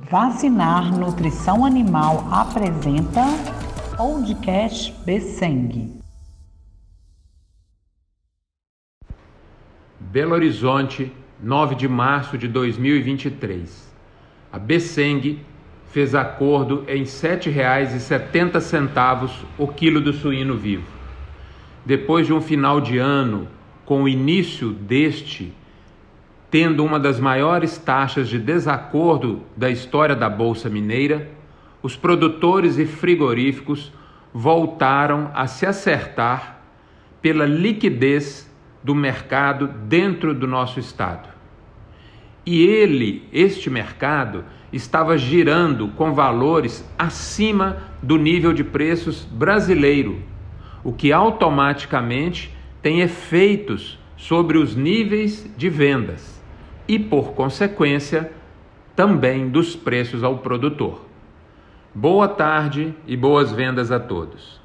Vacinar Nutrição Animal apresenta Podcast Besseng. Belo Horizonte, 9 de março de 2023. A Besseng fez acordo em R$ 7,70 o quilo do suíno vivo. Depois de um final de ano com o início deste tendo uma das maiores taxas de desacordo da história da Bolsa Mineira, os produtores e frigoríficos voltaram a se acertar pela liquidez do mercado dentro do nosso estado. E ele, este mercado, estava girando com valores acima do nível de preços brasileiro, o que automaticamente tem efeitos sobre os níveis de vendas e, por consequência, também dos preços ao produtor. Boa tarde e boas vendas a todos.